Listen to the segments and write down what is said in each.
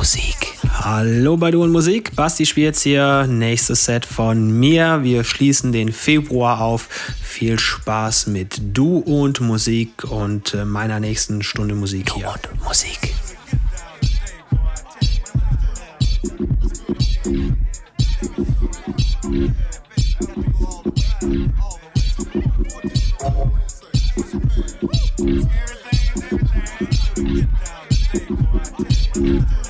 Musik. Hallo bei Du und Musik. Basti spielt jetzt hier nächstes Set von mir. Wir schließen den Februar auf. Viel Spaß mit Du und Musik und äh, meiner nächsten Stunde Musik du hier. Du und Musik. Everything.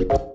you.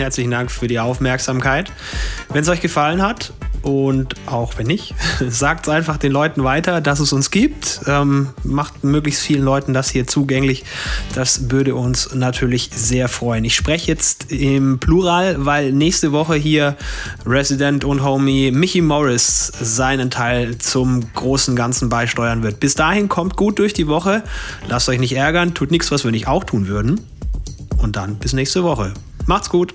Herzlichen Dank für die Aufmerksamkeit. Wenn es euch gefallen hat und auch wenn nicht, sagt es einfach den Leuten weiter, dass es uns gibt. Ähm, macht möglichst vielen Leuten das hier zugänglich. Das würde uns natürlich sehr freuen. Ich spreche jetzt im Plural, weil nächste Woche hier Resident und Homie Mickey Morris seinen Teil zum großen Ganzen beisteuern wird. Bis dahin kommt gut durch die Woche. Lasst euch nicht ärgern, tut nichts, was wir nicht auch tun würden. Und dann bis nächste Woche. Macht's gut.